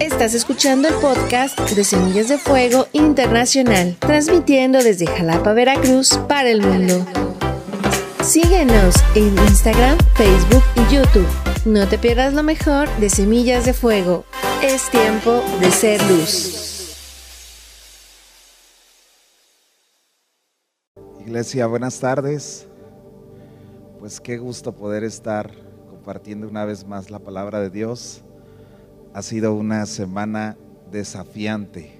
Estás escuchando el podcast de Semillas de Fuego Internacional, transmitiendo desde Jalapa, Veracruz, para el mundo. Síguenos en Instagram, Facebook y YouTube. No te pierdas lo mejor de Semillas de Fuego. Es tiempo de ser luz. Iglesia, buenas tardes. Pues qué gusto poder estar compartiendo una vez más la palabra de Dios. Ha sido una semana desafiante.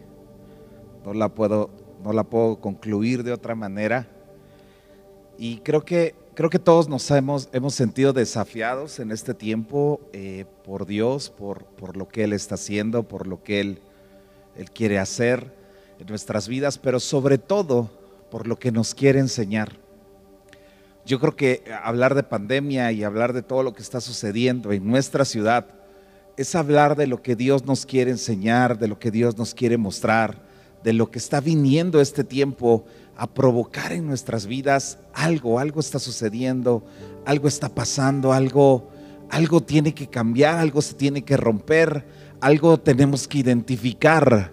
No la puedo, no la puedo concluir de otra manera. Y creo que, creo que todos nos hemos, hemos sentido desafiados en este tiempo eh, por Dios, por, por lo que Él está haciendo, por lo que Él, Él quiere hacer en nuestras vidas, pero sobre todo por lo que nos quiere enseñar. Yo creo que hablar de pandemia y hablar de todo lo que está sucediendo en nuestra ciudad es hablar de lo que Dios nos quiere enseñar, de lo que Dios nos quiere mostrar, de lo que está viniendo este tiempo a provocar en nuestras vidas algo, algo está sucediendo, algo está pasando, algo, algo tiene que cambiar, algo se tiene que romper, algo tenemos que identificar.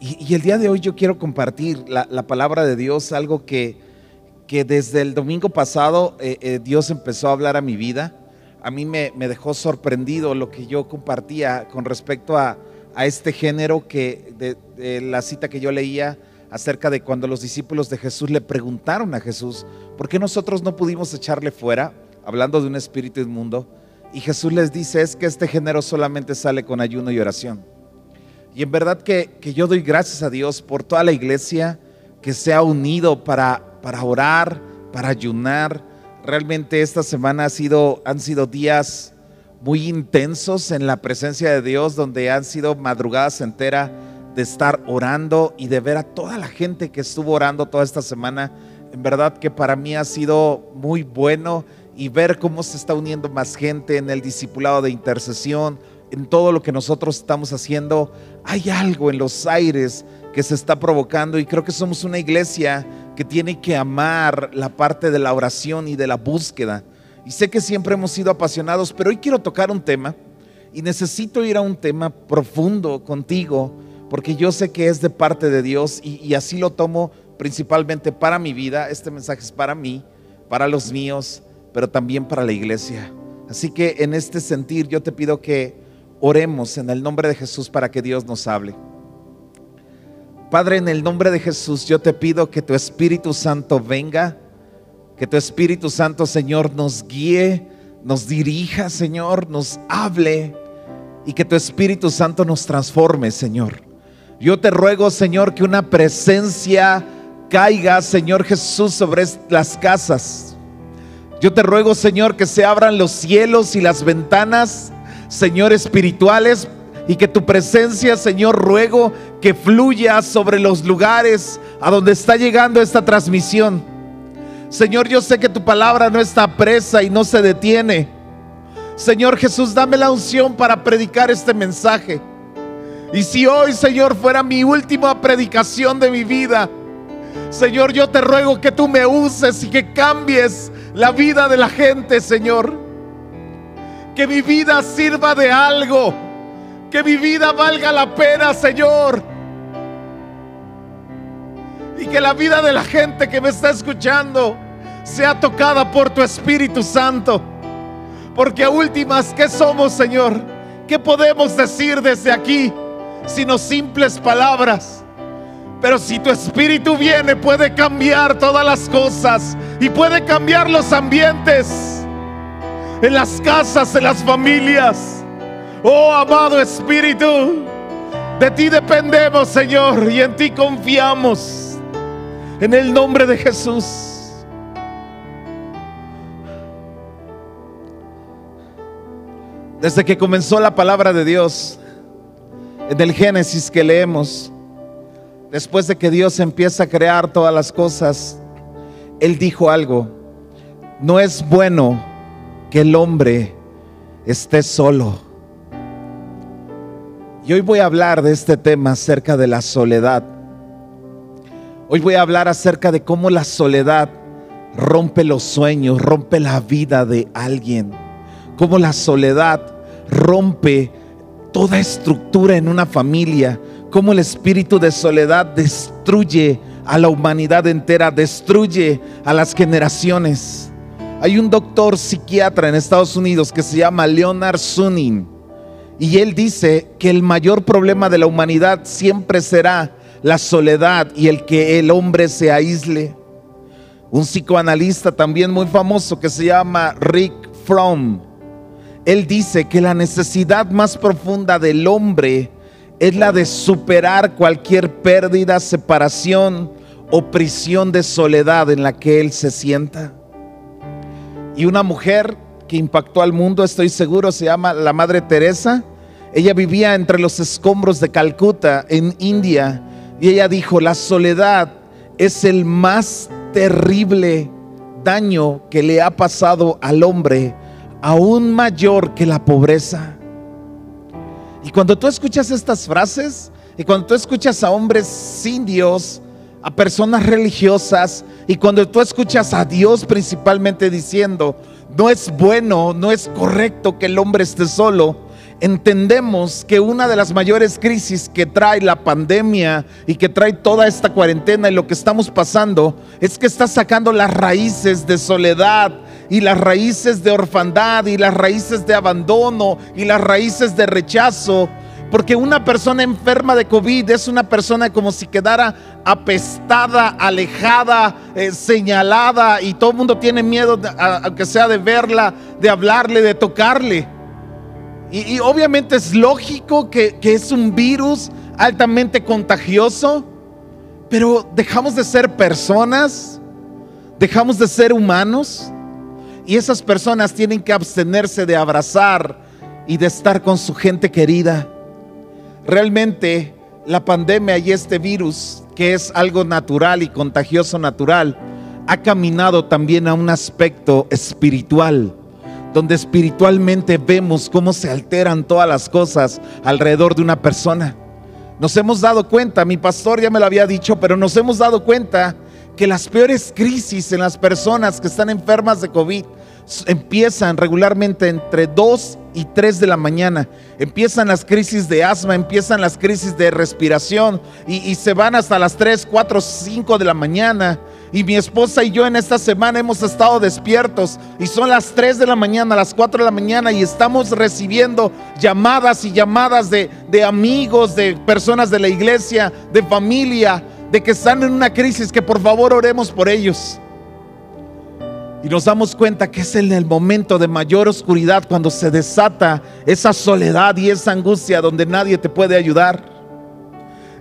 Y, el día de hoy yo quiero compartir la, palabra de Dios, algo que, que desde el domingo pasado eh, eh, Dios empezó a hablar a mi vida a mí me, dejó sorprendido lo que yo compartía con respecto a, este género que de, la cita que yo leía acerca de cuando los discípulos de Jesús le preguntaron a Jesús, ¿por qué nosotros no pudimos echarle fuera? Hablando de un espíritu inmundo. Y Jesús les dice, es que este género solamente sale con ayuno y oración. Y en verdad que, yo doy gracias a Dios por toda la iglesia que se ha unido para, para orar, para ayunar, Realmente esta semana ha sido, han sido días muy intensos en la presencia de Dios, donde han sido madrugadas enteras de estar orando y de ver a toda la gente que estuvo orando toda esta semana. En verdad que para mí ha sido muy bueno y ver cómo se está uniendo más gente en el discipulado de intercesión, en todo lo que nosotros estamos haciendo. Hay algo en los aires que se está provocando y creo que somos una iglesia que tiene que amar la parte de la oración y de la búsqueda. Y sé que siempre hemos sido apasionados, pero hoy quiero tocar un tema y necesito ir a un tema profundo contigo, porque yo sé que es de parte de Dios y, así lo tomo principalmente para mi vida. Este mensaje es para mí, para los míos, pero también para la iglesia. Así que en este sentir yo te pido que oremos en el nombre de Jesús para que Dios nos hable. Padre, en el nombre de Jesús, yo te pido que tu Espíritu Santo venga, que tu Espíritu Santo, Señor, nos guíe, nos dirija, Señor, nos hable y que tu Espíritu Santo nos transforme, Señor. Yo te ruego, Señor, que una presencia caiga, Señor Jesús, sobre las casas. Yo te ruego, Señor, que se abran los cielos y las ventanas, Señor, espirituales y que tu presencia, Señor, ruego que fluya sobre los lugares a donde está llegando esta transmisión. Señor, yo sé que tu palabra no está presa y no se detiene. Señor Jesús, dame la unción para predicar este mensaje. Y si hoy, Señor, fuera mi última predicación de mi vida, Señor, yo te ruego que tú me uses y que cambies la vida de la gente, Señor. Que mi vida sirva de algo que mi vida valga la pena, Señor. Y que la vida de la gente que me está escuchando sea tocada por tu Espíritu Santo. Porque a últimas, ¿qué somos, Señor? ¿Qué podemos decir desde aquí? Sino simples palabras. Pero si tu Espíritu viene, puede cambiar todas las cosas y puede cambiar los ambientes en las casas, en las familias. Oh amado Espíritu, de ti dependemos, Señor, y en ti confiamos. En el nombre de Jesús. Desde que comenzó la palabra de Dios, en el Génesis que leemos, después de que Dios empieza a crear todas las cosas, Él dijo algo, no es bueno que el hombre esté solo. Y hoy voy a hablar de este tema acerca de la soledad. Hoy voy a hablar acerca de cómo la soledad rompe los sueños, rompe la vida de alguien. Cómo la soledad rompe toda estructura en una familia, cómo el espíritu de soledad destruye a la humanidad entera, destruye a las generaciones. Hay un doctor psiquiatra en Estados Unidos que se llama Leonard Sunin y él dice que el mayor problema de la humanidad siempre será la soledad y el que el hombre se aísle. Un psicoanalista también muy famoso que se llama Rick Fromm, él dice que la necesidad más profunda del hombre es la de superar cualquier pérdida, separación o prisión de soledad en la que él se sienta. Y una mujer impactó al mundo, estoy seguro, se llama la Madre Teresa. Ella vivía entre los escombros de Calcuta, en India, y ella dijo, la soledad es el más terrible daño que le ha pasado al hombre, aún mayor que la pobreza. Y cuando tú escuchas estas frases, y cuando tú escuchas a hombres sin Dios, a personas religiosas, y cuando tú escuchas a Dios principalmente diciendo, no es bueno, no es correcto que el hombre esté solo, entendemos que una de las mayores crisis que trae la pandemia y que trae toda esta cuarentena y lo que estamos pasando es que está sacando las raíces de soledad y las raíces de orfandad y las raíces de abandono y las raíces de rechazo. Porque una persona enferma de COVID es una persona como si quedara apestada, alejada, eh, señalada y todo el mundo tiene miedo, aunque sea de verla, de hablarle, de tocarle. Y, obviamente es lógico que es un virus altamente contagioso, pero dejamos de ser personas, dejamos de ser humanos. Y esas personas tienen que abstenerse de abrazar y de estar con su gente querida. Realmente la pandemia y este virus, que es algo natural y contagioso natural, ha caminado también a un aspecto espiritual donde espiritualmente vemos cómo se alteran todas las cosas alrededor de una persona. Nos hemos dado cuenta, mi pastor ya me lo había dicho, pero nos hemos dado cuenta que las peores crisis en las personas que están enfermas de COVID empiezan regularmente entre 2 y 3 de la mañana. Empiezan las crisis de asma, empiezan las crisis de respiración y, se van hasta las 3, 4, 5 de la mañana. Y mi esposa y yo en esta semana hemos estado despiertos y son las 3 de la mañana, las 4 de la mañana y estamos recibiendo llamadas y llamadas de, de amigos, de personas de la iglesia, de familia, de que están en una crisis, que por favor oremos por ellos. Y nos damos cuenta que es en el momento de mayor oscuridad cuando se desata esa soledad y esa angustia donde nadie te puede ayudar.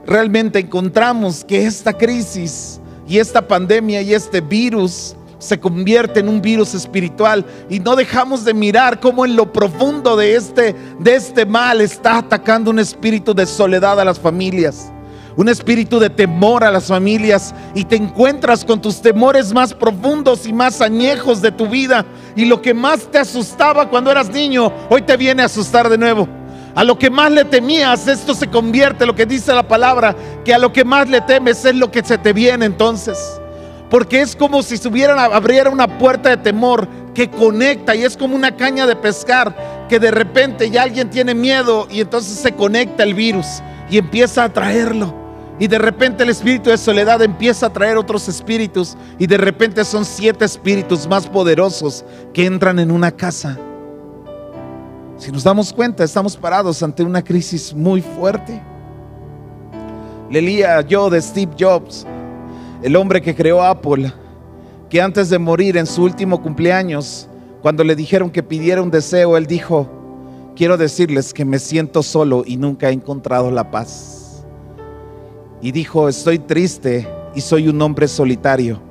Realmente encontramos que esta crisis y esta pandemia y este virus se convierte en un virus espiritual y no dejamos de mirar cómo en lo profundo de este de este mal está atacando un espíritu de soledad a las familias. Un espíritu de temor a las familias y te encuentras con tus temores más profundos y más añejos de tu vida y lo que más te asustaba cuando eras niño, hoy te viene a asustar de nuevo. A lo que más le temías, esto se convierte, lo que dice la palabra, que a lo que más le temes es lo que se te viene entonces. Porque es como si subieran, abriera una puerta de temor que conecta y es como una caña de pescar que de repente ya alguien tiene miedo y entonces se conecta el virus y empieza a traerlo. Y de repente el espíritu de soledad empieza a traer otros espíritus y de repente son siete espíritus más poderosos que entran en una casa. Si nos damos cuenta, estamos parados ante una crisis muy fuerte. Le leía yo de Steve Jobs, el hombre que creó Apple, que antes de morir en su último cumpleaños, cuando le dijeron que pidiera un deseo, él dijo, quiero decirles que me siento solo y nunca he encontrado la paz. Y dijo, estoy triste y soy un hombre solitario.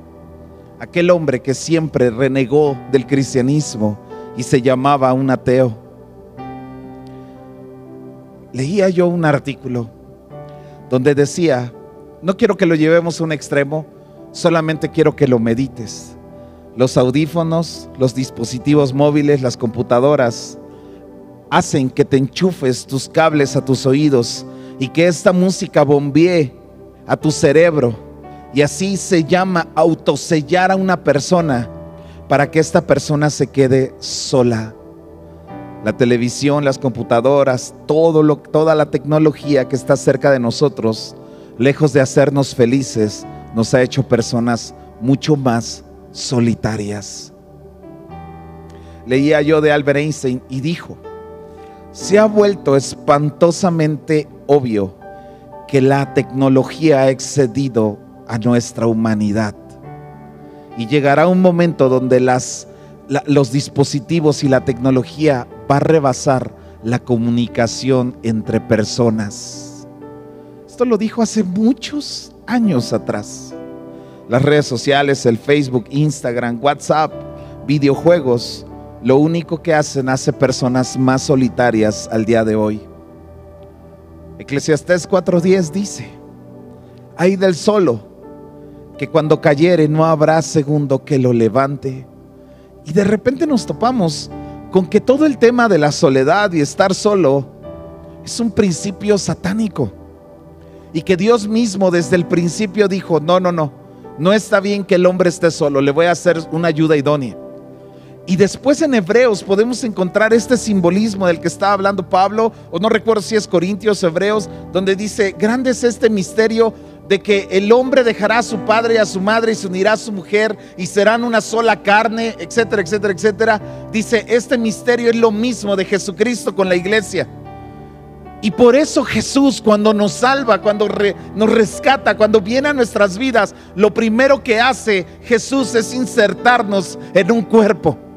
Aquel hombre que siempre renegó del cristianismo y se llamaba un ateo leía yo un artículo donde decía, no quiero que lo llevemos a un extremo, solamente quiero que lo medites. Los audífonos, los dispositivos móviles, las computadoras, hacen que te enchufes tus cables a tus oídos y que esta música bombee a tu cerebro. Y así se llama autosellar a una persona para que esta persona se quede sola. La televisión, las computadoras, todo lo, toda la tecnología que está cerca de nosotros, lejos de hacernos felices, nos ha hecho personas mucho más solitarias. Leía yo de Albert Einstein y dijo, se ha vuelto espantosamente obvio que la tecnología ha excedido a nuestra humanidad. Y llegará un momento donde los dispositivos y la tecnología va a rebasar la comunicación entre personas. Esto lo dijo hace muchos años atrás. Las redes sociales, el Facebook, Instagram, WhatsApp, videojuegos, lo único que hacen hace personas más solitarias al día de hoy. Eclesiastés 4:10 dice, hay del solo, que cuando cayere no habrá segundo que lo levante. Y de repente nos topamos con que todo el tema de la soledad y estar solo es un principio satánico. Y que Dios mismo desde el principio dijo, no, no, no, no está bien que el hombre esté solo, le voy a hacer una ayuda idónea. Y después en Hebreos podemos encontrar este simbolismo del que está hablando Pablo, o no recuerdo si es Corintios, Hebreos, donde dice, grande es este misterio de que el hombre dejará a su padre y a su madre y se unirá a su mujer y serán una sola carne, etcétera, etcétera, etcétera. Dice, este misterio es lo mismo de Jesucristo con la iglesia. Y por eso Jesús cuando nos salva, cuando nos rescata, cuando viene a nuestras vidas, lo primero que hace Jesús es insertarnos en un cuerpo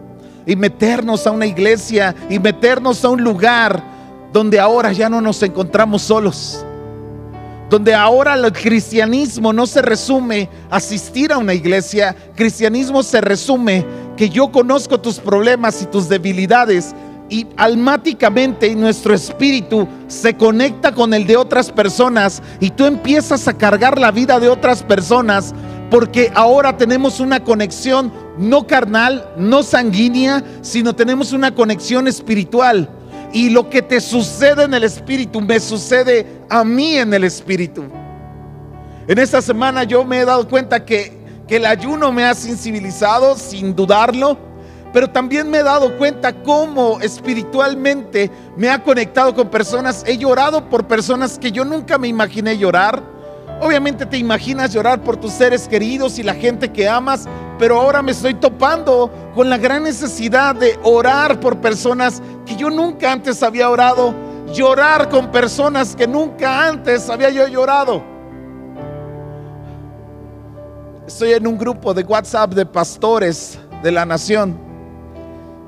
y meternos a una iglesia y meternos a un lugar donde ahora ya no nos encontramos solos. Donde ahora el cristianismo no se resume asistir a una iglesia, cristianismo se resume que yo conozco tus problemas y tus debilidades y almáticamente nuestro espíritu se conecta con el de otras personas y tú empiezas a cargar la vida de otras personas porque ahora tenemos una conexión no carnal, no sanguínea, sino tenemos una conexión espiritual. Y lo que te sucede en el espíritu me sucede a mí en el espíritu. En esta semana yo me he dado cuenta que, que el ayuno me ha sensibilizado, sin dudarlo, pero también me he dado cuenta cómo espiritualmente me ha conectado con personas. He llorado por personas que yo nunca me imaginé llorar Obviamente te imaginas llorar por tus seres queridos y la gente que amas, pero ahora me estoy topando con la gran necesidad de orar por personas que yo nunca antes había orado, llorar con personas que nunca antes había yo llorado. Estoy en un grupo de WhatsApp de pastores de la nación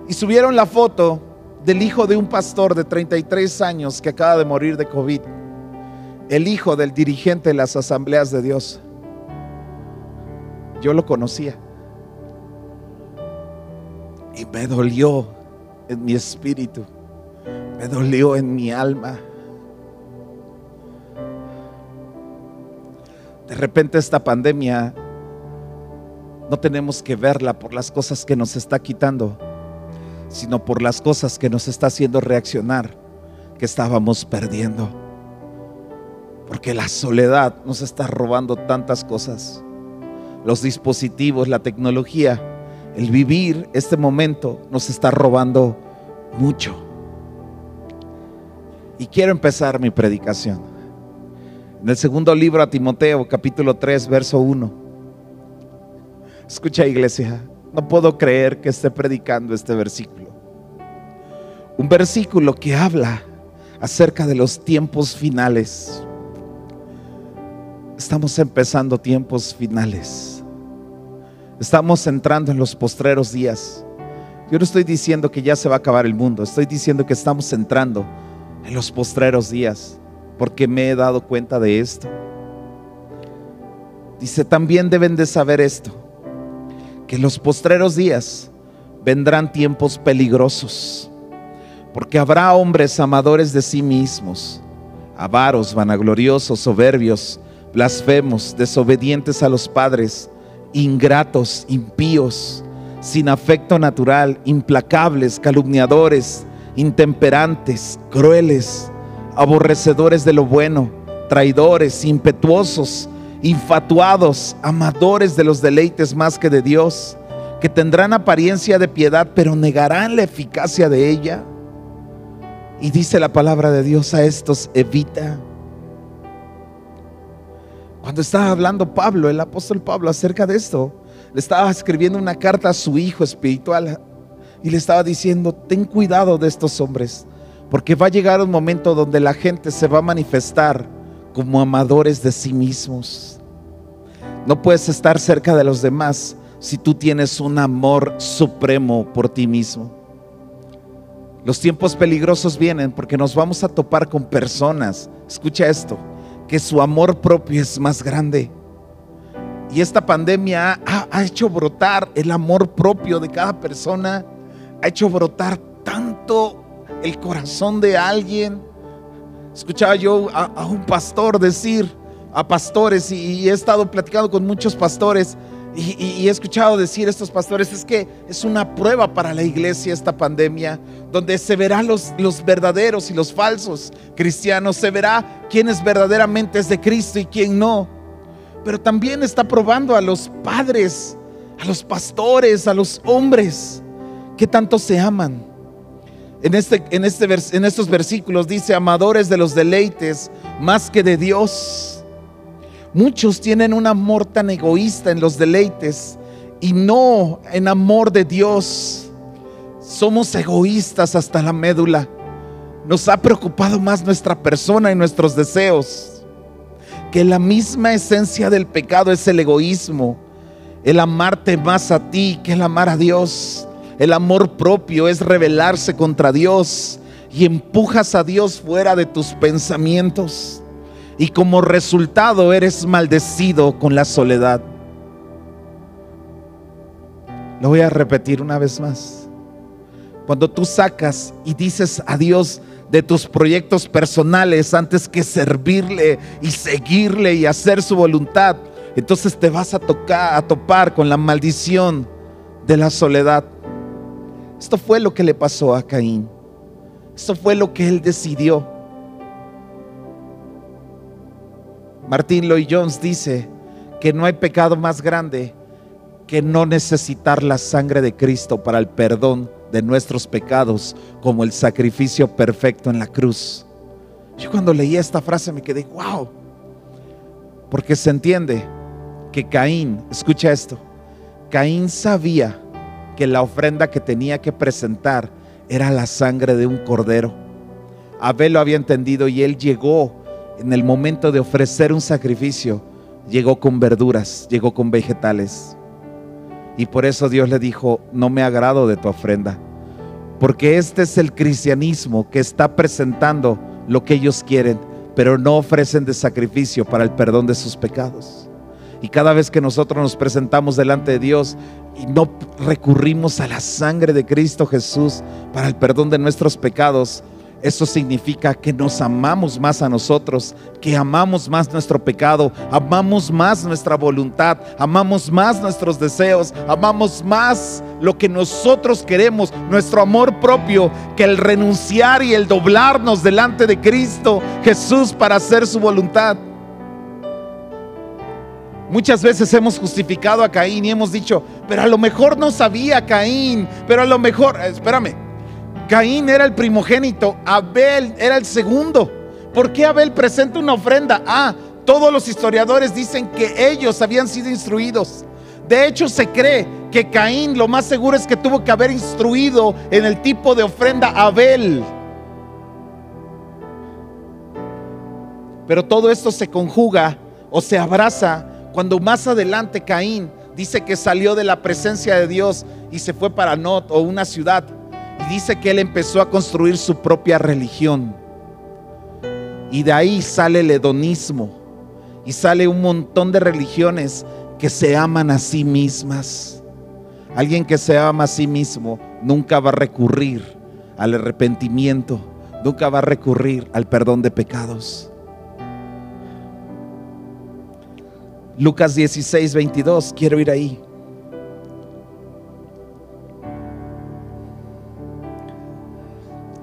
y subieron la foto del hijo de un pastor de 33 años que acaba de morir de COVID el hijo del dirigente de las asambleas de Dios. Yo lo conocía. Y me dolió en mi espíritu. Me dolió en mi alma. De repente esta pandemia no tenemos que verla por las cosas que nos está quitando, sino por las cosas que nos está haciendo reaccionar, que estábamos perdiendo. Porque la soledad nos está robando tantas cosas. Los dispositivos, la tecnología, el vivir este momento nos está robando mucho. Y quiero empezar mi predicación. En el segundo libro a Timoteo, capítulo 3, verso 1. Escucha iglesia, no puedo creer que esté predicando este versículo. Un versículo que habla acerca de los tiempos finales. Estamos empezando tiempos finales. Estamos entrando en los postreros días. Yo no estoy diciendo que ya se va a acabar el mundo, estoy diciendo que estamos entrando en los postreros días, porque me he dado cuenta de esto. Dice, también deben de saber esto, que en los postreros días vendrán tiempos peligrosos, porque habrá hombres amadores de sí mismos, avaros, vanagloriosos, soberbios, blasfemos, desobedientes a los padres, ingratos, impíos, sin afecto natural, implacables, calumniadores, intemperantes, crueles, aborrecedores de lo bueno, traidores, impetuosos, infatuados, amadores de los deleites más que de Dios, que tendrán apariencia de piedad, pero negarán la eficacia de ella. Y dice la palabra de Dios a estos, evita. Cuando estaba hablando Pablo, el apóstol Pablo, acerca de esto, le estaba escribiendo una carta a su hijo espiritual y le estaba diciendo, ten cuidado de estos hombres, porque va a llegar un momento donde la gente se va a manifestar como amadores de sí mismos. No puedes estar cerca de los demás si tú tienes un amor supremo por ti mismo. Los tiempos peligrosos vienen porque nos vamos a topar con personas, escucha esto, que su amor propio es más grande. Y esta pandemia ha, hecho brotar el amor propio de cada persona, ha hecho brotar tanto el corazón de alguien. Escuchaba yo a, un pastor decir, a pastores, y he estado platicando con muchos pastores, y, he escuchado decir estos pastores, es que es una prueba para la iglesia esta pandemia, donde se verán los, los verdaderos y los falsos cristianos, se verá quién es verdaderamente de Cristo y quién no. Pero también está probando a los padres, a los pastores, a los hombres que tanto se aman. En, este, en, este, en estos versículos dice, amadores de los deleites más que de Dios Muchos tienen un amor tan egoísta en los deleites y no en amor de Dios. Somos egoístas hasta la médula. Nos ha preocupado más nuestra persona y nuestros deseos. Que la misma esencia del pecado es el egoísmo. El amarte más a ti que el amar a Dios. El amor propio es rebelarse contra Dios y empujas a Dios fuera de tus pensamientos y como resultado eres maldecido con la soledad. Lo voy a repetir una vez más. Cuando tú sacas y dices a Dios de tus proyectos personales antes que servirle y seguirle y hacer su voluntad, entonces te vas a tocar a topar con la maldición de la soledad. Esto fue lo que le pasó a Caín. Esto fue lo que él decidió. Martín Lloyd Jones dice que no hay pecado más grande que no necesitar la sangre de Cristo para el perdón de nuestros pecados como el sacrificio perfecto en la cruz. Yo cuando leí esta frase me quedé, wow, porque se entiende que Caín, escucha esto, Caín sabía que la ofrenda que tenía que presentar era la sangre de un cordero. Abel lo había entendido y él llegó en el momento de ofrecer un sacrificio, llegó con verduras, llegó con vegetales. Y por eso Dios le dijo, no me agrado de tu ofrenda. Porque este es el cristianismo que está presentando lo que ellos quieren, pero no ofrecen de sacrificio para el perdón de sus pecados. Y cada vez que nosotros nos presentamos delante de Dios y no recurrimos a la sangre de Cristo Jesús para el perdón de nuestros pecados, eso significa que nos amamos más a nosotros, que amamos más nuestro pecado, amamos más nuestra voluntad, amamos más nuestros deseos, amamos más lo que nosotros queremos, nuestro amor propio, que el renunciar y el doblarnos delante de Cristo Jesús para hacer su voluntad. Muchas veces hemos justificado a Caín y hemos dicho, pero a lo mejor no sabía Caín, pero a lo mejor, espérame, Caín era el primogénito, Abel era el segundo. ¿Por qué Abel presenta una ofrenda? Ah, todos los historiadores dicen que ellos habían sido instruidos. De hecho, se cree que Caín lo más seguro es que tuvo que haber instruido en el tipo de ofrenda a Abel. Pero todo esto se conjuga o se abraza cuando más adelante Caín dice que salió de la presencia de Dios y se fue para Not o una ciudad dice que él empezó a construir su propia religión. Y de ahí sale el hedonismo. Y sale un montón de religiones que se aman a sí mismas. Alguien que se ama a sí mismo nunca va a recurrir al arrepentimiento, nunca va a recurrir al perdón de pecados. Lucas 16, 22, quiero ir ahí.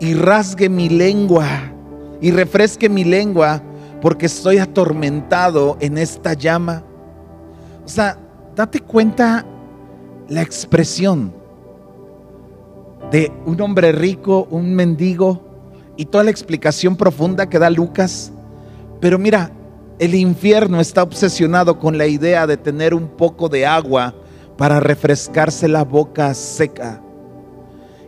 y rasgue mi lengua y refresque mi lengua porque estoy atormentado en esta llama. O sea, date cuenta la expresión de un hombre rico, un mendigo y toda la explicación profunda que da Lucas. Pero mira, el infierno está obsesionado con la idea de tener un poco de agua para refrescarse la boca seca.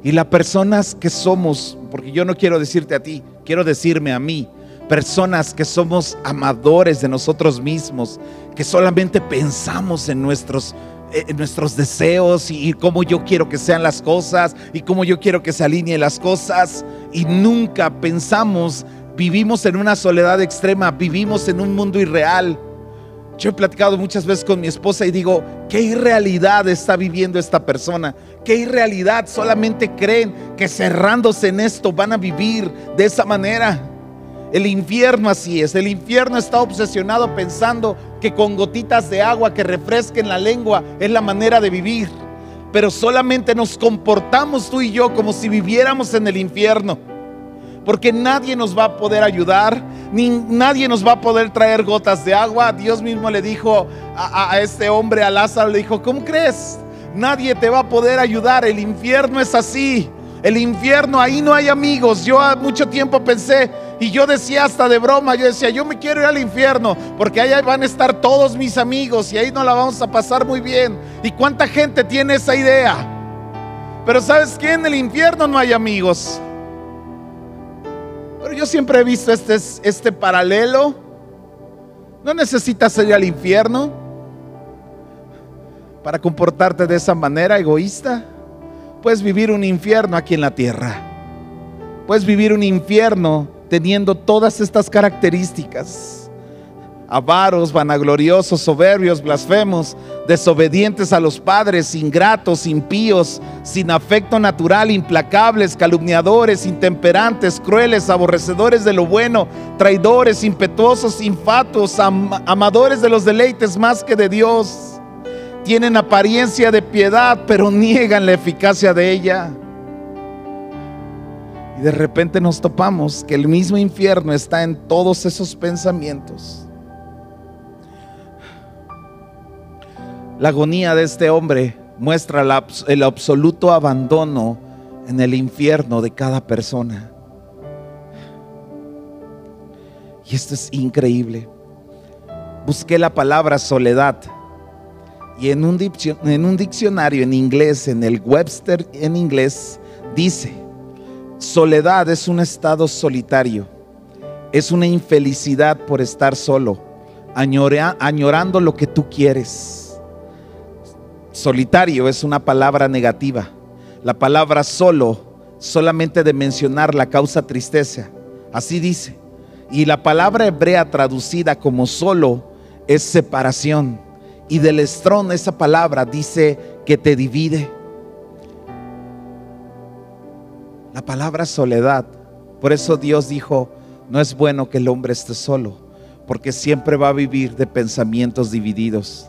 Y las personas que somos, porque yo no quiero decirte a ti, quiero decirme a mí, personas que somos amadores de nosotros mismos, que solamente pensamos en nuestros, en nuestros deseos y, y cómo yo quiero que sean las cosas y cómo yo quiero que se alineen las cosas y nunca pensamos, vivimos en una soledad extrema, vivimos en un mundo irreal. Yo he platicado muchas veces con mi esposa y digo, ¿qué irrealidad está viviendo esta persona? ¿Qué irrealidad? Solamente creen que cerrándose en esto van a vivir de esa manera. El infierno así es. El infierno está obsesionado pensando que con gotitas de agua que refresquen la lengua es la manera de vivir. Pero solamente nos comportamos tú y yo como si viviéramos en el infierno. Porque nadie nos va a poder ayudar, ni nadie nos va a poder traer gotas de agua. Dios mismo le dijo a, a este hombre, a Lázaro, le dijo, ¿cómo crees? Nadie te va a poder ayudar. El infierno es así. El infierno, ahí no hay amigos. Yo mucho tiempo pensé y yo decía hasta de broma, yo decía, yo me quiero ir al infierno porque ahí van a estar todos mis amigos y ahí no la vamos a pasar muy bien. ¿Y cuánta gente tiene esa idea? Pero ¿sabes qué? En el infierno no hay amigos. Pero yo siempre he visto este, este paralelo. No necesitas ir al infierno para comportarte de esa manera egoísta. Puedes vivir un infierno aquí en la tierra. Puedes vivir un infierno teniendo todas estas características. Avaros, vanagloriosos, soberbios, blasfemos, desobedientes a los padres, ingratos, impíos, sin afecto natural, implacables, calumniadores, intemperantes, crueles, aborrecedores de lo bueno, traidores, impetuosos, infatuos, am amadores de los deleites más que de Dios. Tienen apariencia de piedad, pero niegan la eficacia de ella. Y de repente nos topamos que el mismo infierno está en todos esos pensamientos. La agonía de este hombre muestra el absoluto abandono en el infierno de cada persona. Y esto es increíble. Busqué la palabra soledad y en un, diccionario en inglés, en el Webster en inglés, dice, soledad es un estado solitario, es una infelicidad por estar solo, añorando lo que tú quieres Solitario es una palabra negativa. La palabra solo, solamente de mencionar la causa tristeza. Así dice. Y la palabra hebrea traducida como solo es separación. Y del estrón esa palabra dice que te divide. La palabra soledad. Por eso Dios dijo, no es bueno que el hombre esté solo, porque siempre va a vivir de pensamientos divididos.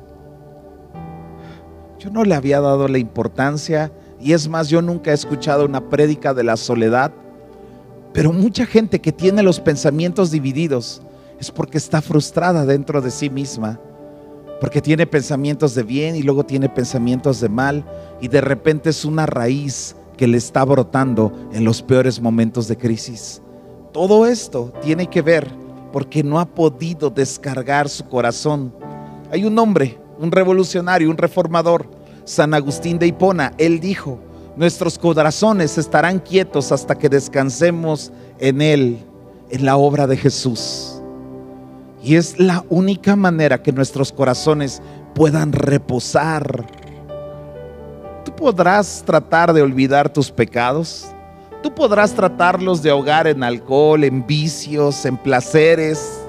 Yo no le había dado la importancia y es más, yo nunca he escuchado una prédica de la soledad, pero mucha gente que tiene los pensamientos divididos es porque está frustrada dentro de sí misma, porque tiene pensamientos de bien y luego tiene pensamientos de mal y de repente es una raíz que le está brotando en los peores momentos de crisis. Todo esto tiene que ver porque no ha podido descargar su corazón. Hay un hombre un revolucionario, un reformador, San Agustín de Hipona, él dijo, nuestros corazones estarán quietos hasta que descansemos en Él, en la obra de Jesús. Y es la única manera que nuestros corazones puedan reposar. Tú podrás tratar de olvidar tus pecados. Tú podrás tratarlos de ahogar en alcohol, en vicios, en placeres.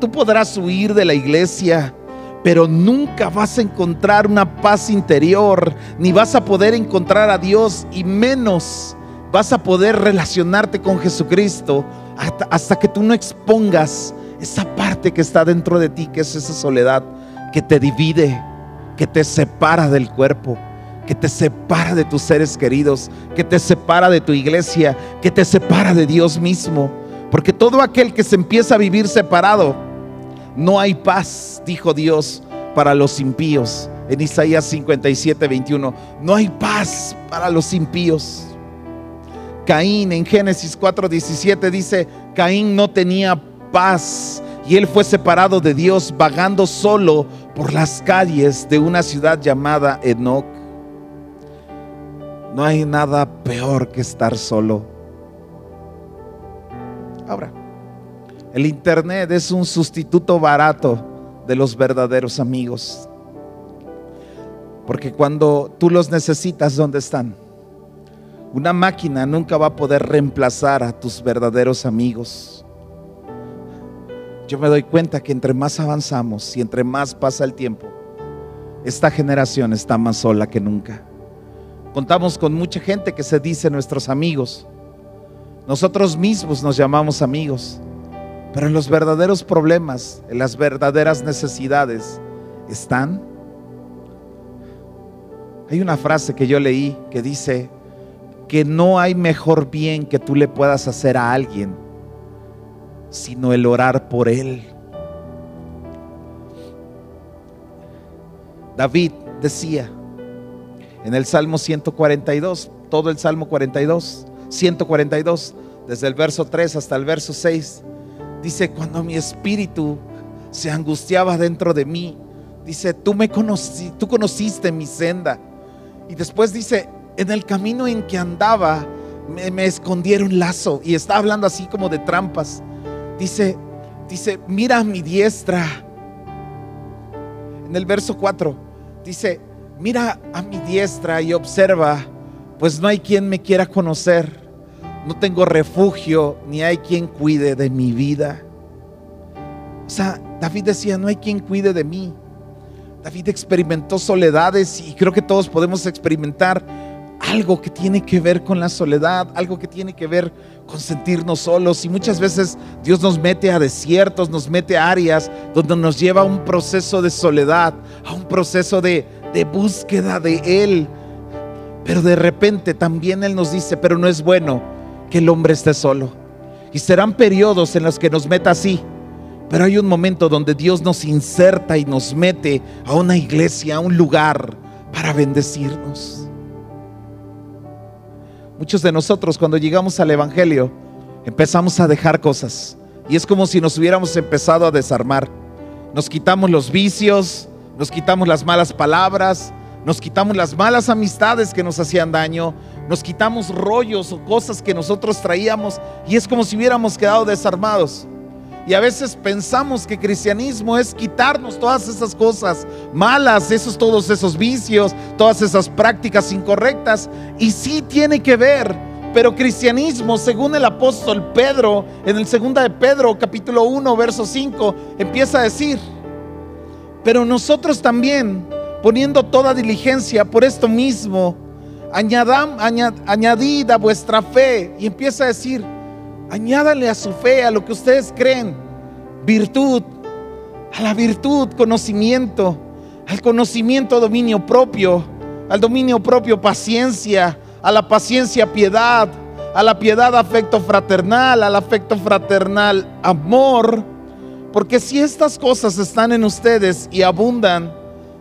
Tú podrás huir de la iglesia pero nunca vas a encontrar una paz interior, ni vas a poder encontrar a Dios, y menos vas a poder relacionarte con Jesucristo hasta, hasta, que tú no expongas esa parte que está dentro de ti, que es esa soledad que te divide, que te separa del cuerpo, que te separa de tus seres queridos, que te separa de tu iglesia, que te separa de Dios mismo. Porque todo aquel que se empieza a vivir separado, no hay paz, dijo Dios, para los impíos. En Isaías 57, 21, no hay paz para los impíos. Caín en Génesis 4, 17 dice, Caín no tenía paz y él fue separado de Dios vagando solo por las calles de una ciudad llamada Enoch. No hay nada peor que estar solo. Ahora, el Internet es un sustituto barato de los verdaderos amigos. Porque cuando tú los necesitas, ¿dónde están? Una máquina nunca va a poder reemplazar a tus verdaderos amigos. Yo me doy cuenta que entre más avanzamos y entre más pasa el tiempo, esta generación está más sola que nunca. Contamos con mucha gente que se dice nuestros amigos. Nosotros mismos nos llamamos amigos. Pero en los verdaderos problemas, en las verdaderas necesidades, están. Hay una frase que yo leí que dice que no hay mejor bien que tú le puedas hacer a alguien, sino el orar por él. David decía en el Salmo 142, todo el Salmo 42, 142, desde el verso 3 hasta el verso 6, Dice, cuando mi espíritu se angustiaba dentro de mí, dice, tú me conocí, tú conociste mi senda. Y después dice, en el camino en que andaba, me, me escondieron lazo. Y está hablando así como de trampas. Dice, dice, mira a mi diestra. En el verso 4, dice, mira a mi diestra y observa, pues no hay quien me quiera conocer no tengo refugio, ni hay quien cuide de mi vida. O sea, David decía, no hay quien cuide de mí. David experimentó soledades y creo que todos podemos experimentar algo que tiene que ver con la soledad, algo que tiene que ver con sentirnos solos. Y muchas veces Dios nos mete a desiertos, nos mete a áreas donde nos lleva a un proceso de soledad, a un proceso de, búsqueda de Él. Pero de repente también Él nos dice, pero no es bueno que el hombre esté solo. Y serán periodos en los que nos meta así. Pero hay un momento donde Dios nos inserta y nos mete a una iglesia, a un lugar para bendecirnos. Muchos de nosotros cuando llegamos al Evangelio empezamos a dejar cosas. Y es como si nos hubiéramos empezado a desarmar. Nos quitamos los vicios, nos quitamos las malas palabras, nos quitamos las malas amistades que nos hacían daño, nos quitamos rollos o cosas que nosotros traíamos y es como si hubiéramos quedado desarmados. Y a veces pensamos que cristianismo es quitarnos todas esas cosas malas, esos todos esos vicios, todas esas prácticas incorrectas y sí tiene que ver, pero cristianismo, según el apóstol Pedro, en el segunda de Pedro, capítulo 1, verso 5, empieza a decir, pero nosotros también, poniendo toda diligencia por esto mismo, añadid a vuestra fe. Y empieza a decir, añádale a su fe, a lo que ustedes creen, virtud, a la virtud, conocimiento, al conocimiento, dominio propio, al dominio propio, paciencia, a la paciencia, piedad, a la piedad, afecto fraternal, al afecto fraternal, amor. Porque si estas cosas están en ustedes y abundan,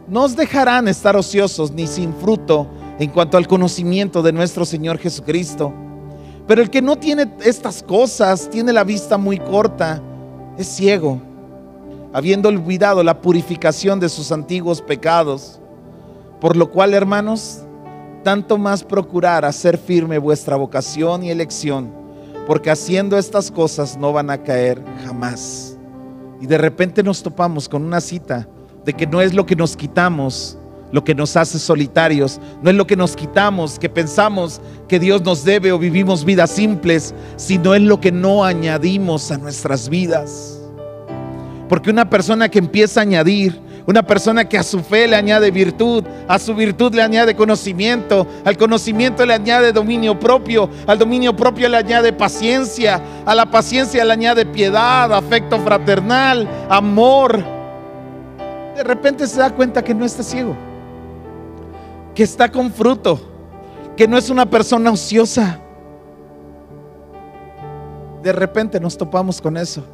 no os dejarán estar ociosos ni sin fruto en cuanto al conocimiento de nuestro Señor Jesucristo. Pero el que no tiene estas cosas, tiene la vista muy corta, es ciego, habiendo olvidado la purificación de sus antiguos pecados. Por lo cual, hermanos, tanto más procurar hacer firme vuestra vocación y elección, porque haciendo estas cosas no van a caer jamás. Y de repente nos topamos con una cita de que no es lo que nos quitamos, lo que nos hace solitarios, no es lo que nos quitamos, que pensamos que Dios nos debe o vivimos vidas simples, sino es lo que no añadimos a nuestras vidas. Porque una persona que empieza a añadir, Una persona que a su fe le añade virtud, a su virtud le añade conocimiento, al conocimiento le añade dominio propio, al dominio propio le añade paciencia, a la paciencia le añade piedad, afecto fraternal, amor. De repente se da cuenta que no está ciego, que está con fruto, que no es una persona ociosa. De repente nos topamos con eso.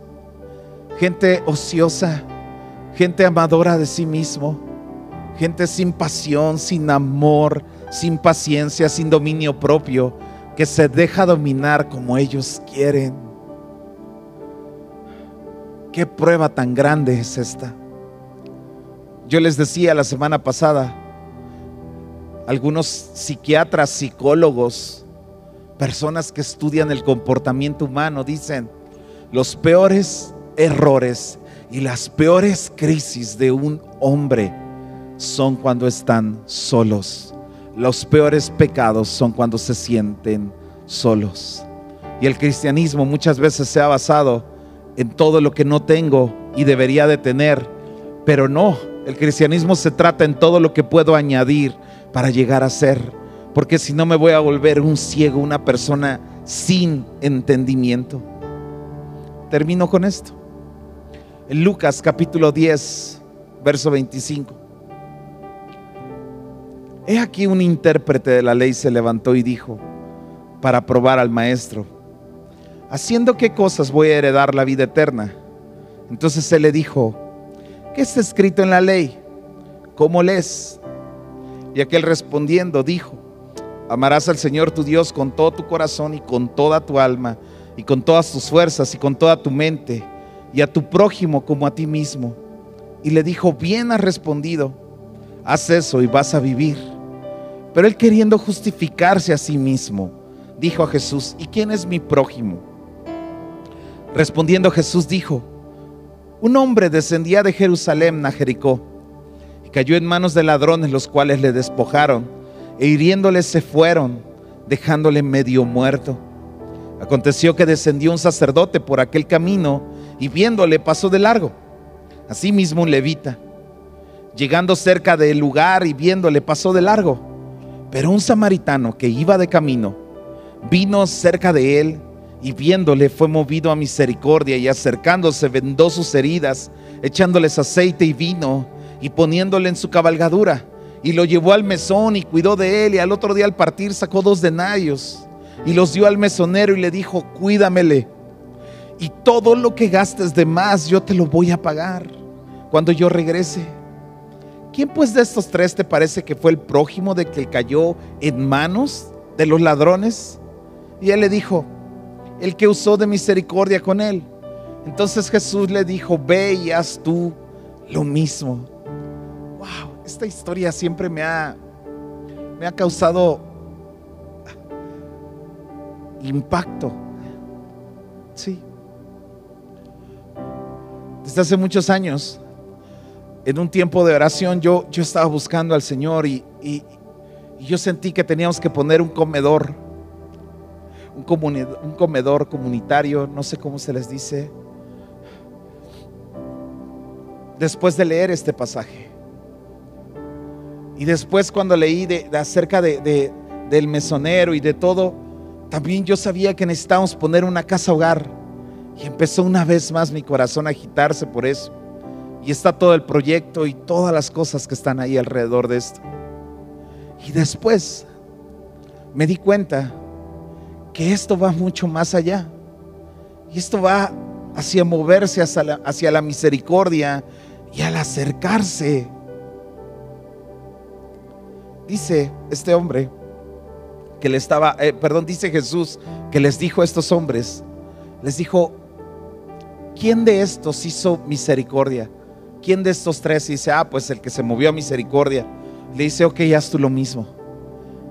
Gente ociosa, gente amadora de sí mismo, gente sin pasión, sin amor, sin paciencia, sin dominio propio, que se deja dominar como ellos quieren. ¿Qué prueba tan grande es esta? Yo les decía la semana pasada, algunos psiquiatras, psicólogos, personas que estudian el comportamiento humano, dicen, los peores errores y las peores crisis de un hombre son cuando están solos. Los peores pecados son cuando se sienten solos. Y el cristianismo muchas veces se ha basado en todo lo que no tengo y debería de tener, pero no, el cristianismo se trata en todo lo que puedo añadir para llegar a ser, porque si no me voy a volver un ciego, una persona sin entendimiento. Termino con esto. En Lucas capítulo 10, verso 25. He aquí un intérprete de la ley se levantó y dijo, para probar al maestro, ¿haciendo qué cosas voy a heredar la vida eterna? Entonces él le dijo, ¿qué está escrito en la ley? ¿Cómo lees? Y aquel respondiendo dijo, amarás al Señor tu Dios con todo tu corazón y con toda tu alma y con todas tus fuerzas y con toda tu mente y a tu prójimo como a ti mismo. Y le dijo, bien has respondido, haz eso y vas a vivir. Pero él queriendo justificarse a sí mismo, dijo a Jesús, ¿y quién es mi prójimo? Respondiendo Jesús dijo, un hombre descendía de Jerusalén a Jericó cayó en manos de ladrones los cuales le despojaron e hiriéndole se fueron, dejándole medio muerto. Aconteció que descendió un sacerdote por aquel camino y viéndole pasó de largo. Asimismo un levita, llegando cerca del lugar y viéndole pasó de largo. Pero un samaritano que iba de camino, vino cerca de él y viéndole fue movido a misericordia y acercándose vendó sus heridas, echándoles aceite y vino y poniéndole en su cabalgadura. Y lo llevó al mesón y cuidó de él y al otro día al partir sacó dos denarios y los dio al mesonero y le dijo, cuídamele y todo lo que gastes de más yo te lo voy a pagar cuando yo regrese. ¿Quién pues de estos tres te parece que fue el prójimo de que cayó en manos de los ladrones? Y él le dijo, el que usó de misericordia con él. Entonces Jesús le dijo, ve y haz tú lo mismo. Esta historia siempre me ha, me ha causado impacto. Sí, desde hace muchos años, en un tiempo de oración, yo, yo estaba buscando al Señor y, yo sentí que teníamos que poner un comedor, un comedor comunitario, no sé cómo se les dice, después de leer este pasaje. Y después cuando leí de, acerca de, del mesonero y de todo, también yo sabía que necesitábamos poner una casa hogar y empezó una vez más mi corazón a agitarse por eso. Y está todo el proyecto y todas las cosas que están ahí alrededor de esto. Y después me di cuenta que esto va mucho más allá. Y esto va hacia moverse hacia la, hacia la misericordia y al acercarse. Dice este hombre que le estaba, eh, perdón, dice Jesús que les dijo a estos hombres, les dijo, ¿quién de estos hizo misericordia? ¿Quién de estos tres dice, ah, pues el que se movió a misericordia? Le dice, ok, haz tú lo mismo.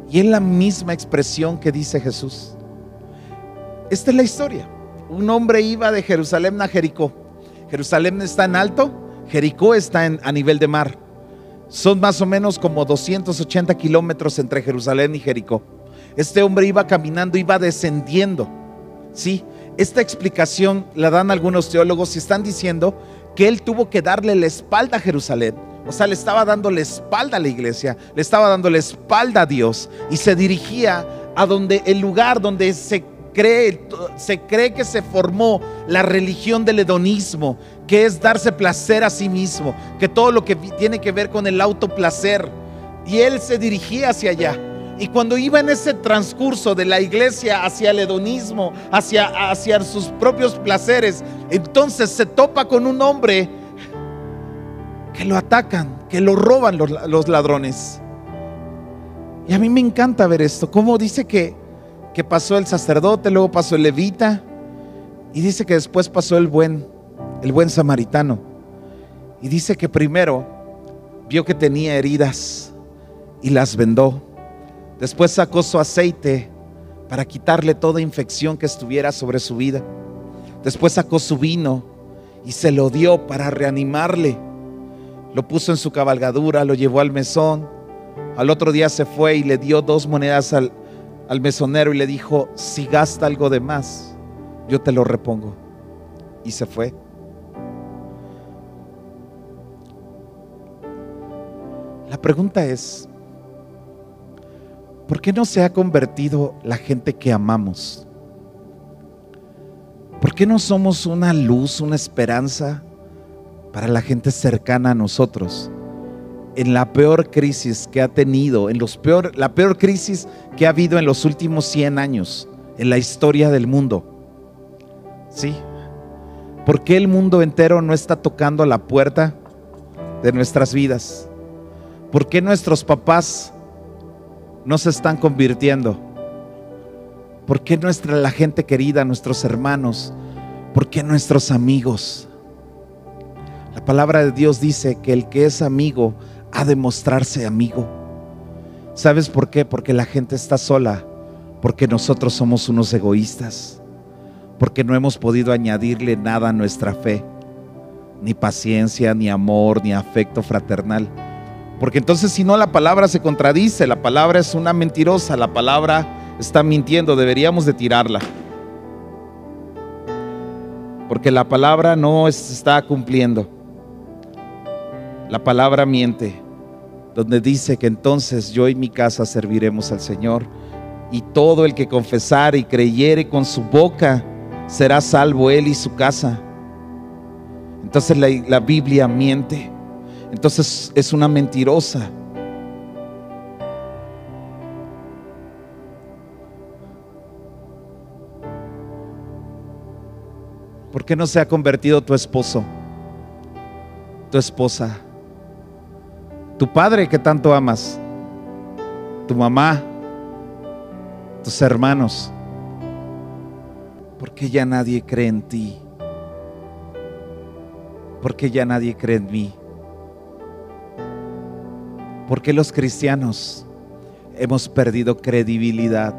Y es la misma expresión que dice Jesús. Esta es la historia. Un hombre iba de Jerusalén a Jericó. Jerusalén está en alto, Jericó está en, a nivel de mar. Son más o menos como 280 kilómetros entre Jerusalén y Jericó. Este hombre iba caminando, iba descendiendo. Sí, esta explicación la dan algunos teólogos y están diciendo que él tuvo que darle la espalda a Jerusalén O sea, le estaba dando la espalda a la iglesia, le estaba dando la espalda a Dios y se dirigía a donde el lugar donde se cree, se cree que se formó la religión del hedonismo, que es darse placer a sí mismo, que todo lo que tiene que ver con el autoplacer. Y él se dirigía hacia allá. Y cuando iba en ese transcurso de la iglesia hacia el hedonismo, hacia, hacia sus propios placeres, entonces se topa con un hombre que lo atacan, que lo roban los, ladrones. Y a mí me encanta ver esto, como dice que que pasó el sacerdote, luego pasó el levita y dice que después pasó el buen, el buen samaritano. Y dice que primero vio que tenía heridas y las vendó. Después sacó su aceite para quitarle toda infección que estuviera sobre su vida. Después sacó su vino y se lo dio para reanimarle. Lo puso en su cabalgadura, lo llevó al mesón. Al otro día se fue y le dio dos monedas al, al mesonero y le dijo, si gasta algo de más, yo te lo repongo. Y se fue. La pregunta es, ¿por qué no se ha convertido la gente que amamos? ¿Por qué no somos una luz, una esperanza para la gente cercana a nosotros? en la peor crisis que ha tenido, en los peor, la peor crisis que ha habido en los últimos 100 años en la historia del mundo. ¿Sí? ¿Por qué el mundo entero no está tocando la puerta de nuestras vidas? ¿Por qué nuestros papás no se están convirtiendo? ¿Por qué nuestra la gente querida, nuestros hermanos? ¿Por qué nuestros amigos? La palabra de Dios dice que el que es amigo a demostrarse amigo. ¿Sabes por qué? Porque la gente está sola, porque nosotros somos unos egoístas, porque no hemos podido añadirle nada a nuestra fe, ni paciencia, ni amor, ni afecto fraternal. Porque entonces si no la palabra se contradice, la palabra es una mentirosa, la palabra está mintiendo, deberíamos de tirarla. Porque la palabra no está cumpliendo. La palabra miente donde dice que entonces yo y mi casa serviremos al Señor. Y todo el que confesare y creyere con su boca será salvo él y su casa. Entonces la, la Biblia miente. Entonces es una mentirosa. ¿Por qué no se ha convertido tu esposo, tu esposa? tu padre que tanto amas, tu mamá, tus hermanos. Porque ya nadie cree en ti? Porque ya nadie cree en mí? Porque los cristianos hemos perdido credibilidad?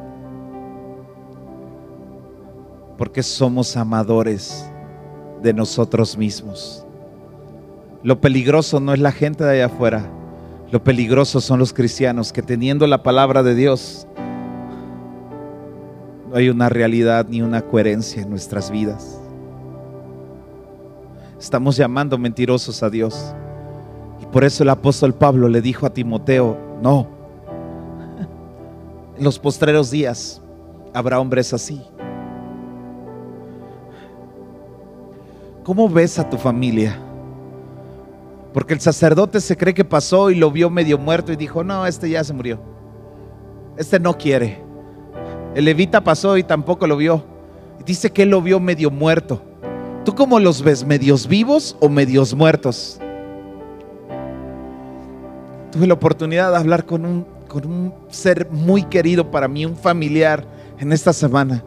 Porque somos amadores de nosotros mismos. Lo peligroso no es la gente de allá afuera lo peligroso son los cristianos que teniendo la palabra de Dios, no hay una realidad ni una coherencia en nuestras vidas. Estamos llamando mentirosos a Dios. Por eso el apóstol Pablo le dijo a Timoteo, no, en los postreros días habrá hombres así. ¿Cómo ves a tu familia? Porque el sacerdote se cree que pasó y lo vio medio muerto y dijo, no, este ya se murió. Este no quiere. El levita pasó y tampoco lo vio. Dice que lo vio medio muerto. ¿Tú cómo los ves? ¿Medios vivos o medios muertos? Tuve la oportunidad de hablar con un, con un ser muy querido para mí, un familiar, en esta semana.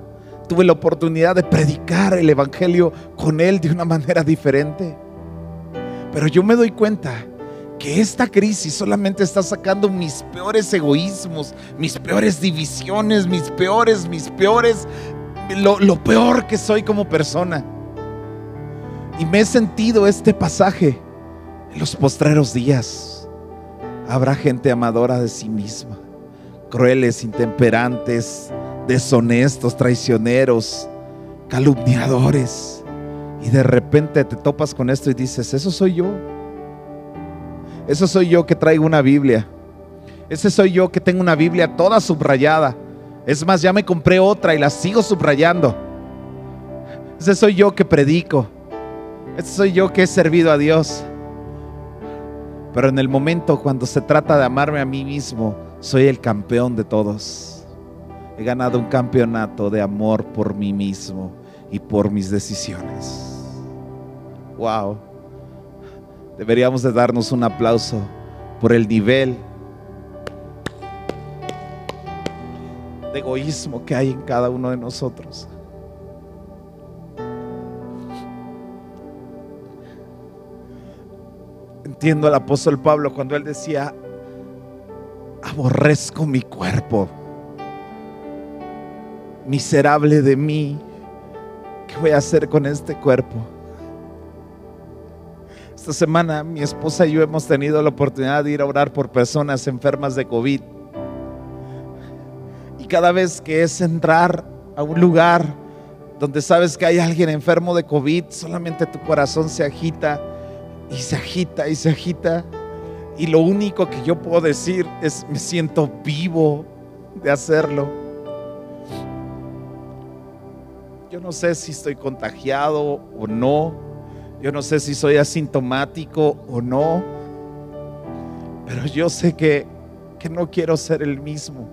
Tuve la oportunidad de predicar el Evangelio con él de una manera diferente. Pero yo me doy cuenta que esta crisis solamente está sacando mis peores egoísmos, mis peores divisiones, mis peores, mis peores, lo, lo, peor que soy como persona. Y me he sentido este pasaje en los postreros días. Habrá gente amadora de sí misma, crueles, intemperantes, deshonestos, traicioneros, calumniadores y de repente te topas con esto y dices, eso soy yo. Ese soy yo que traigo una Biblia. Ese soy yo que tengo una Biblia toda subrayada. Es más, ya me compré otra y la sigo subrayando. Ese soy yo que predico. Ese soy yo que he servido a Dios. Pero en el momento cuando se trata de amarme a mí mismo, soy el campeón de todos. He ganado un campeonato de amor por mí mismo y por mis decisiones. Wow. Deberíamos de darnos un aplauso por el nivel de egoísmo que hay en cada uno de nosotros. Entiendo al apóstol Pablo cuando él decía, aborrezco mi cuerpo, miserable de mí, ¿qué voy a hacer con este cuerpo? Esta semana mi esposa y yo hemos tenido la oportunidad de ir a orar por personas enfermas de COVID. Y cada vez que es entrar a un lugar donde sabes que hay alguien enfermo de COVID, solamente tu corazón se agita y se agita y se agita. Y lo único que yo puedo decir es, me siento vivo de hacerlo. Yo no sé si estoy contagiado o no. Yo no sé si soy asintomático o no. Pero yo sé que, que no quiero ser el mismo.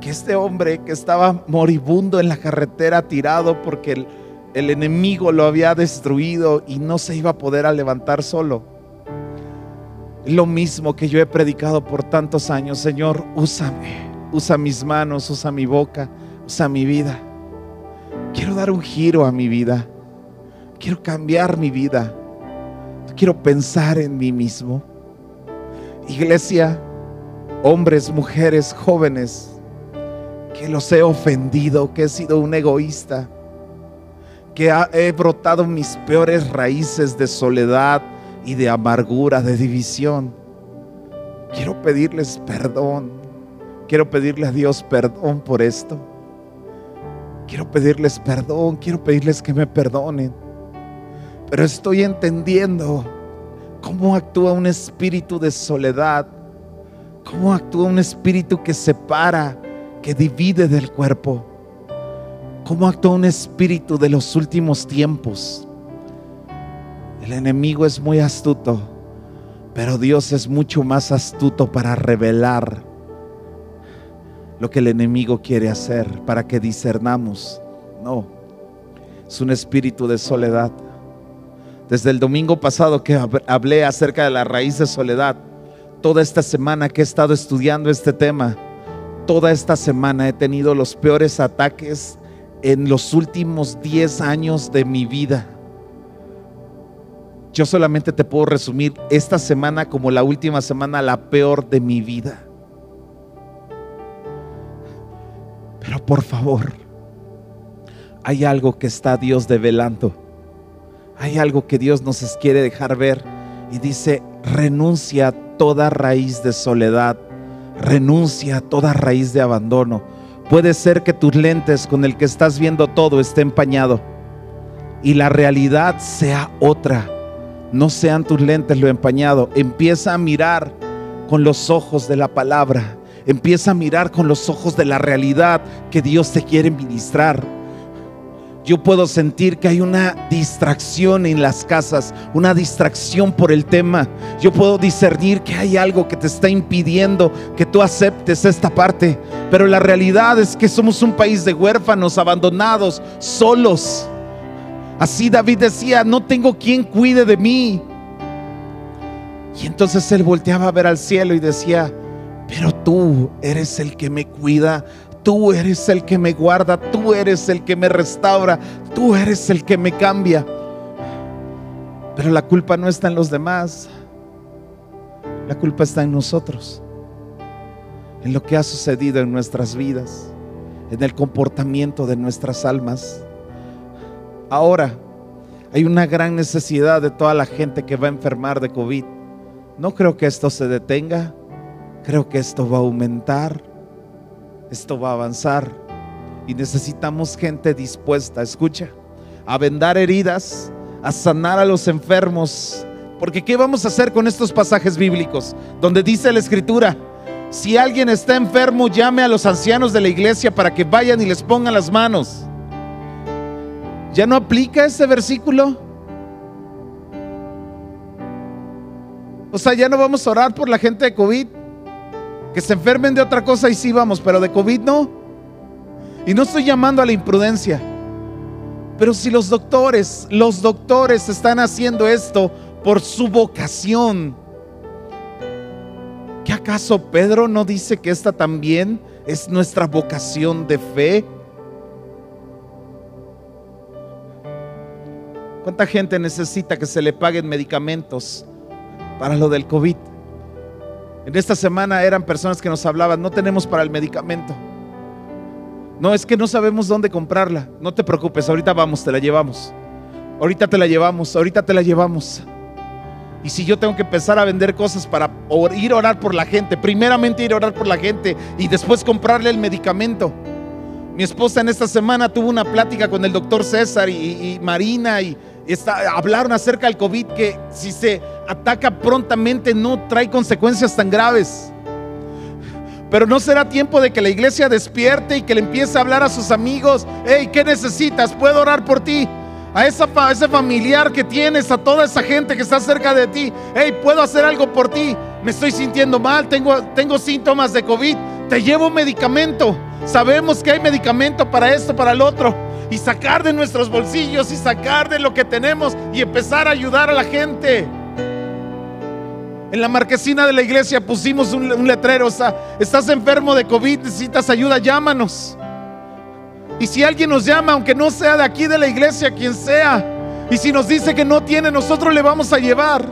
Que este hombre que estaba moribundo en la carretera tirado porque el, el enemigo lo había destruido y no se iba a poder levantar solo. Lo mismo que yo he predicado por tantos años, Señor, úsame, usa mis manos, usa mi boca, usa mi vida. Quiero dar un giro a mi vida. Quiero cambiar mi vida. Quiero pensar en mí mismo. Iglesia, hombres, mujeres, jóvenes, que los he ofendido, que he sido un egoísta que he brotado mis peores raíces de soledad y de amargura, de división. Quiero pedirles perdón. Quiero pedirle a Dios perdón por esto. Quiero pedirles perdón. Quiero pedirles que me perdonen. Pero estoy entendiendo cómo actúa un espíritu de soledad. Cómo actúa un espíritu que separa, que divide del cuerpo cómo actúa un espíritu de los últimos tiempos. El enemigo es muy astuto, pero Dios es mucho más astuto para revelar lo que el enemigo quiere hacer, para que discernamos. No, es un espíritu de soledad. Desde el domingo pasado que hablé acerca de la raíz de soledad, toda esta semana que he estado estudiando este tema, toda esta semana he tenido los peores ataques en los últimos 10 años de mi vida. Yo solamente te puedo resumir esta semana como la última semana, la peor de mi vida. Pero por favor, hay algo que está Dios develando. Hay algo que Dios nos quiere dejar ver. Y dice, renuncia a toda raíz de soledad. Renuncia a toda raíz de abandono Puede ser que tus lentes con el que estás viendo todo esté empañado y la realidad sea otra. No sean tus lentes lo empañado. Empieza a mirar con los ojos de la palabra. Empieza a mirar con los ojos de la realidad que Dios te quiere ministrar yo puedo sentir que hay una distracción en las casas, una distracción por el tema. Yo puedo discernir que hay algo que te está impidiendo que tú aceptes esta parte. Pero la realidad es que somos un país de huérfanos, abandonados, solos. Así David decía, no tengo quien cuide de mí. Y entonces él volteaba a ver al cielo y decía, pero tú eres el que me cuida, Tú eres el que me guarda, tú eres el que me restaura, tú eres el que me cambia. Pero la culpa no está en los demás, la culpa está en nosotros, en lo que ha sucedido en nuestras vidas, en el comportamiento de nuestras almas. Ahora hay una gran necesidad de toda la gente que va a enfermar de COVID. No creo que esto se detenga, creo que esto va a aumentar esto va a avanzar y necesitamos gente dispuesta, escucha, a vendar heridas, a sanar a los enfermos, Porque ¿qué vamos a hacer con estos pasajes bíblicos? Donde dice la escritura, si alguien está enfermo, llame a los ancianos de la iglesia para que vayan y les pongan las manos. ¿Ya no aplica ese versículo? O sea, ya no vamos a orar por la gente de COVID. Que se enfermen de otra cosa y sí vamos, pero de COVID no. Y no estoy llamando a la imprudencia. Pero si los doctores, los doctores están haciendo esto por su vocación, ¿qué acaso Pedro no dice que esta también es nuestra vocación de fe? ¿Cuánta gente necesita que se le paguen medicamentos para lo del COVID? En esta semana eran personas que nos hablaban, no tenemos para el medicamento. No, es que no sabemos dónde comprarla. No te preocupes, ahorita vamos, te la llevamos. Ahorita te la llevamos, ahorita te la llevamos. Y si yo tengo que empezar a vender cosas para ir a orar por la gente, primeramente ir a orar por la gente y después comprarle el medicamento. Mi esposa en esta semana tuvo una plática con el doctor César y, Marina y hablaron acerca del COVID que si se ataca prontamente no trae consecuencias tan graves. Pero no será tiempo de que la iglesia despierte y que le empiece a hablar a sus amigos. Hey, ¿qué necesitas? ¿Puedo orar por ti? a, esa, ese familiar que tienes, a toda esa gente que está cerca de ti. Hey, puedo hacer algo por ti. Me estoy sintiendo mal, tengo, tengo síntomas de COVID. Te llevo medicamento. Sabemos que hay medicamento para esto, para el otro. Y sacar de nuestros bolsillos y sacar de lo que tenemos y empezar a ayudar a la gente. En la marquesina de la iglesia pusimos un, un letrero, sea, estás enfermo de COVID, necesitas ayuda, llámanos. Y si alguien nos llama, aunque no sea de aquí de la iglesia, quien sea, y si nos dice que no tiene, nosotros le vamos a llevar.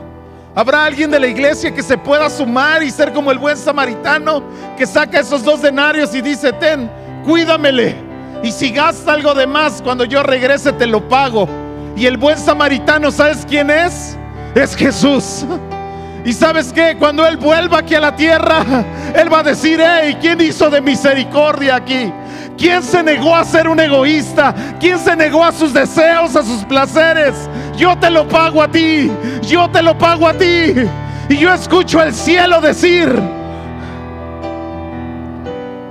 Habrá alguien de la iglesia que se pueda sumar y ser como el buen samaritano que saca esos dos denarios y dice, ten, cuídamele. Y si gasta algo de más, cuando yo regrese te lo pago. Y el buen samaritano, ¿sabes quién es? Es Jesús. Y sabes qué, cuando Él vuelva aquí a la tierra, Él va a decir, hey, ¿quién hizo de misericordia aquí? ¿Quién se negó a ser un egoísta? ¿Quién se negó a sus deseos, a sus placeres? Yo te lo pago a ti. Yo te lo pago a ti. Y yo escucho el cielo decir,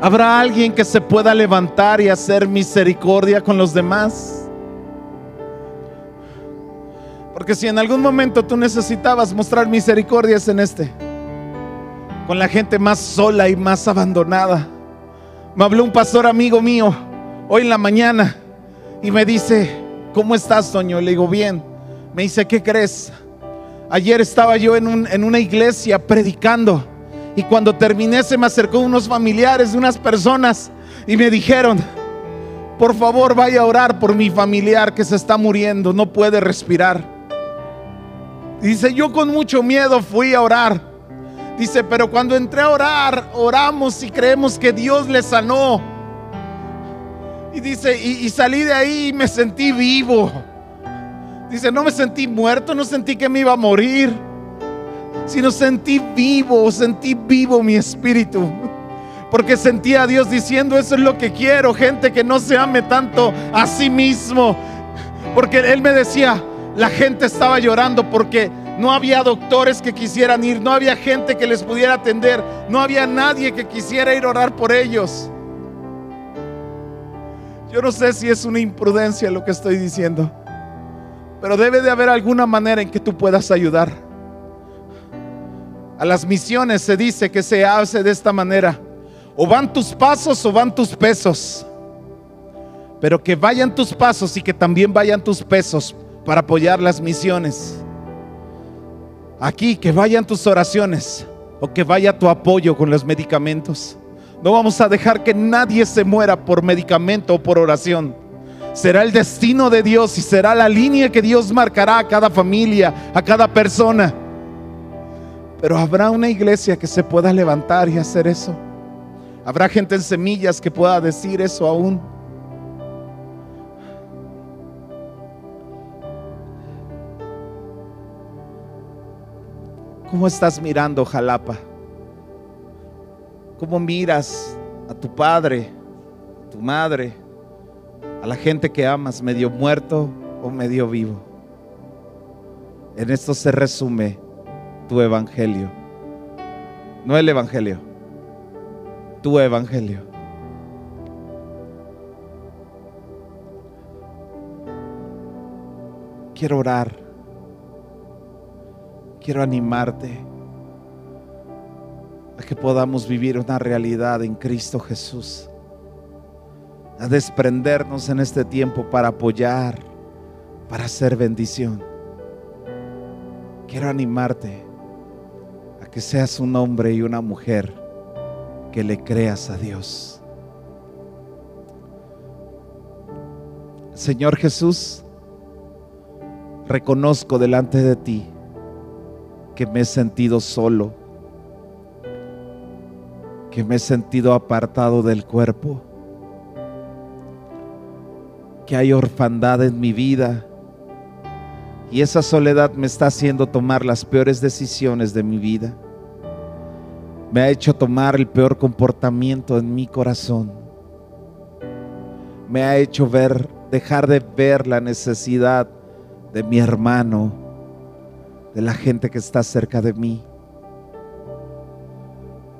¿habrá alguien que se pueda levantar y hacer misericordia con los demás? Porque si en algún momento tú necesitabas mostrar misericordias en este, con la gente más sola y más abandonada, me habló un pastor amigo mío hoy en la mañana y me dice, ¿cómo estás, Toño? Le digo, bien. Me dice, ¿qué crees? Ayer estaba yo en, una iglesia predicando y cuando terminé se me acercó unos familiares de unas personas y me dijeron, por favor vaya a orar por mi familiar que se está muriendo, no puede respirar. Dice, yo con mucho miedo fui a orar. Dice, pero cuando entré a orar, oramos y creemos que Dios le sanó. Y dice, y, salí de ahí y me sentí vivo. Dice, no me sentí muerto, no sentí que me iba a morir, sino sentí vivo, sentí vivo mi espíritu. Porque sentí a Dios diciendo, eso es lo que quiero, gente que no se ame tanto a sí mismo. Porque Él me decía, la gente estaba llorando porque no había doctores que quisieran ir, no había gente que les pudiera atender, no había nadie que quisiera ir a orar por ellos. Yo no sé si es una imprudencia lo que estoy diciendo, pero debe de haber alguna manera en que tú puedas ayudar. A las misiones se dice que se hace de esta manera. O van tus pasos o van tus pesos. Pero que vayan tus pasos y que también vayan tus pesos para apoyar las misiones aquí, que vayan tus oraciones o que vaya tu apoyo con los medicamentos. No vamos a dejar que nadie se muera por medicamento o por oración. Será el destino de Dios y será la línea que Dios marcará a cada familia, a cada persona. Pero habrá una iglesia que se pueda levantar y hacer eso. Habrá gente en semillas que pueda decir eso aún. ¿Cómo estás mirando Jalapa? ¿Cómo miras a tu padre, a tu madre, a la gente que amas, medio muerto o medio vivo? En esto se resume tu evangelio. No el evangelio, tu evangelio. Quiero orar. Quiero animarte a que podamos vivir una realidad en Cristo Jesús. A desprendernos en este tiempo para apoyar, para hacer bendición quiero animarte a que seas un hombre y una mujer que le creas a Dios. Señor Jesús, reconozco delante de ti que me he sentido solo, que me he sentido apartado del cuerpo, que hay orfandad en mi vida y esa soledad me está haciendo tomar las peores decisiones de mi vida. Me ha hecho tomar el peor comportamiento en mi corazón. Me ha hecho ver, dejar de ver la necesidad de mi hermano, de la gente que está cerca de mí.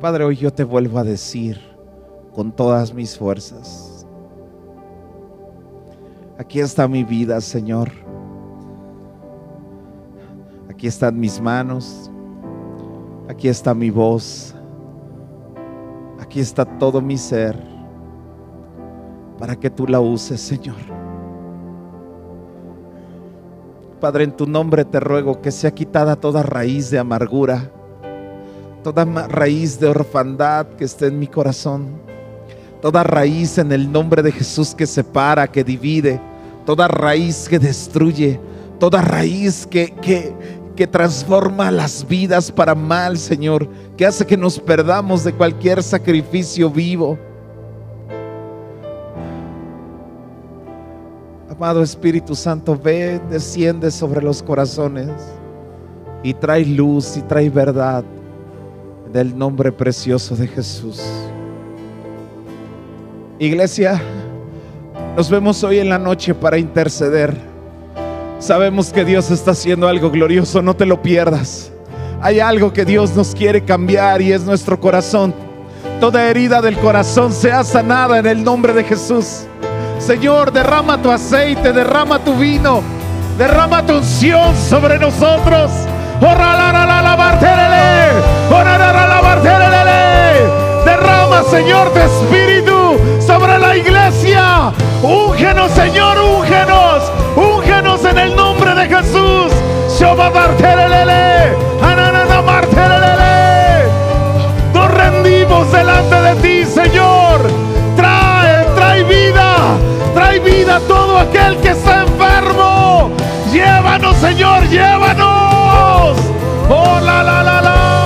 Padre, hoy yo te vuelvo a decir con todas mis fuerzas. Aquí está mi vida, Señor. Aquí están mis manos. Aquí está mi voz. Aquí está todo mi ser. Para que tú la uses, Señor. Padre, en tu nombre te ruego que sea quitada toda raíz de amargura, toda raíz de orfandad que esté en mi corazón, toda raíz en el nombre de Jesús que separa, que divide, toda raíz que destruye, toda raíz que, que, que transforma las vidas para mal, Señor, que hace que nos perdamos de cualquier sacrificio vivo. Amado Espíritu Santo, ve, desciende sobre los corazones y trae luz y trae verdad del nombre precioso de Jesús. Iglesia, nos vemos hoy en la noche para interceder Sabemos que Dios está haciendo algo glorioso, no te lo pierdas. Hay algo que Dios nos quiere cambiar y es nuestro corazón. Toda herida del corazón sea sanada en el nombre de Jesús. Señor, derrama tu aceite, derrama tu vino, derrama tu unción sobre nosotros. Derrama, Señor, tu espíritu sobre la iglesia. Úngenos, Señor, úngenos en el nombre de Jesús. Nos rendimos delante de ti, Señor. Vida, trae vida a todo aquel que está enfermo. Llévanos, Señor, llévanos. Oh, la, la, la.